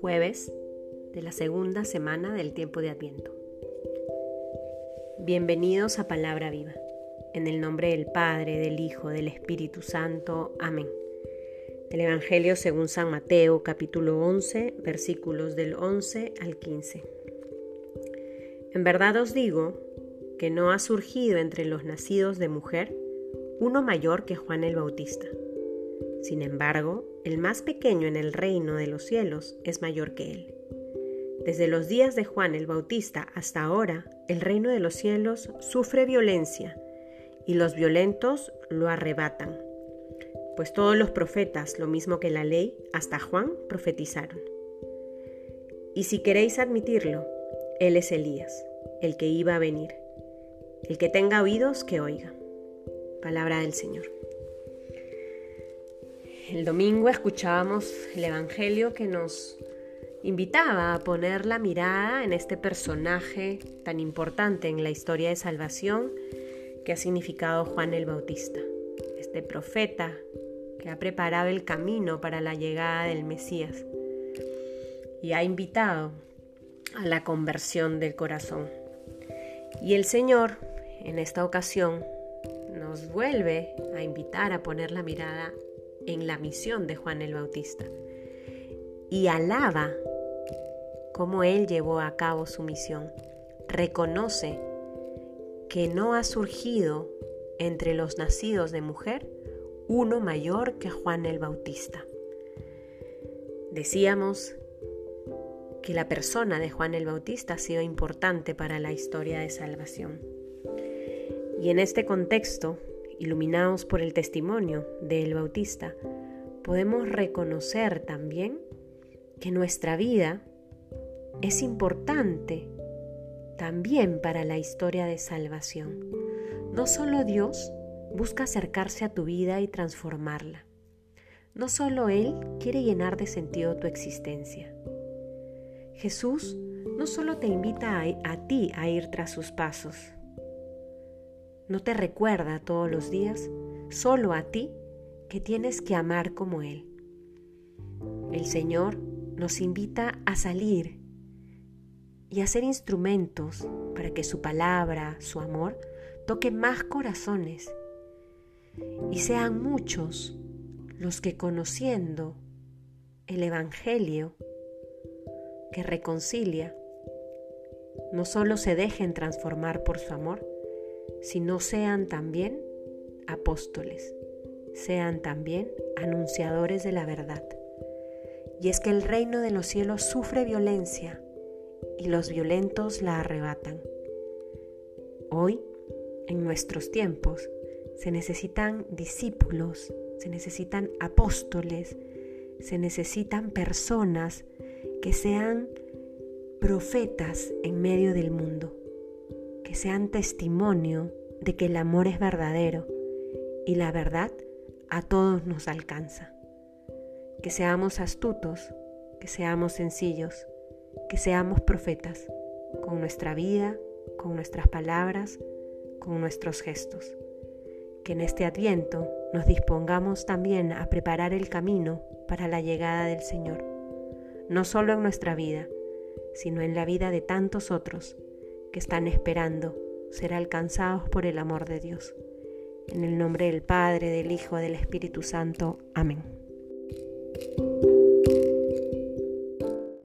Jueves de la segunda semana del tiempo de Adviento. Bienvenidos a Palabra Viva. En el nombre del Padre, del Hijo, del Espíritu Santo. Amén. Del Evangelio según San Mateo, capítulo 11, versículos del 11 al 15. En verdad os digo que no ha surgido entre los nacidos de mujer uno mayor que Juan el Bautista. Sin embargo, el más pequeño en el reino de los cielos es mayor que él. Desde los días de Juan el Bautista hasta ahora, el reino de los cielos sufre violencia y los violentos lo arrebatan. Pues todos los profetas, lo mismo que la ley, hasta Juan, profetizaron. Y si queréis admitirlo, él es Elías, el que iba a venir. El que tenga oídos, que oiga. Palabra del Señor. El domingo escuchábamos el Evangelio que nos invitaba a poner la mirada en este personaje tan importante en la historia de salvación que ha significado Juan el Bautista, este profeta que ha preparado el camino para la llegada del Mesías y ha invitado a la conversión del corazón. Y el Señor, en esta ocasión, nos vuelve a invitar a poner la mirada en la misión de Juan el Bautista y alaba cómo él llevó a cabo su misión. Reconoce que no ha surgido entre los nacidos de mujer uno mayor que Juan el Bautista. Decíamos que la persona de Juan el Bautista ha sido importante para la historia de salvación. Y en este contexto, iluminados por el testimonio del Bautista, podemos reconocer también que nuestra vida es importante también para la historia de salvación. No solo Dios busca acercarse a tu vida y transformarla. No solo Él quiere llenar de sentido tu existencia. Jesús no solo te invita a, ti a ir tras sus pasos, no te recuerda todos los días solo a ti que tienes que amar como Él. El Señor nos invita a salir y a ser instrumentos para que su palabra, su amor, toque más corazones y sean muchos los que conociendo el Evangelio que reconcilia, no solo se dejen transformar por su amor, sino sean también apóstoles, sean también anunciadores de la verdad. Y es que el reino de los cielos sufre violencia y los violentos la arrebatan. Hoy, en nuestros tiempos, se necesitan discípulos, se necesitan apóstoles, se necesitan personas que sean profetas en medio del mundo, sean testimonio de que el amor es verdadero y la verdad a todos nos alcanza. Que seamos astutos, que seamos sencillos, que seamos profetas con nuestra vida, con nuestras palabras, con nuestros gestos. Que en este adviento nos dispongamos también a preparar el camino para la llegada del Señor, no solo en nuestra vida, sino en la vida de tantos otros que están esperando ser alcanzados por el amor de Dios. En el nombre del Padre, del Hijo, del Espíritu Santo. Amén.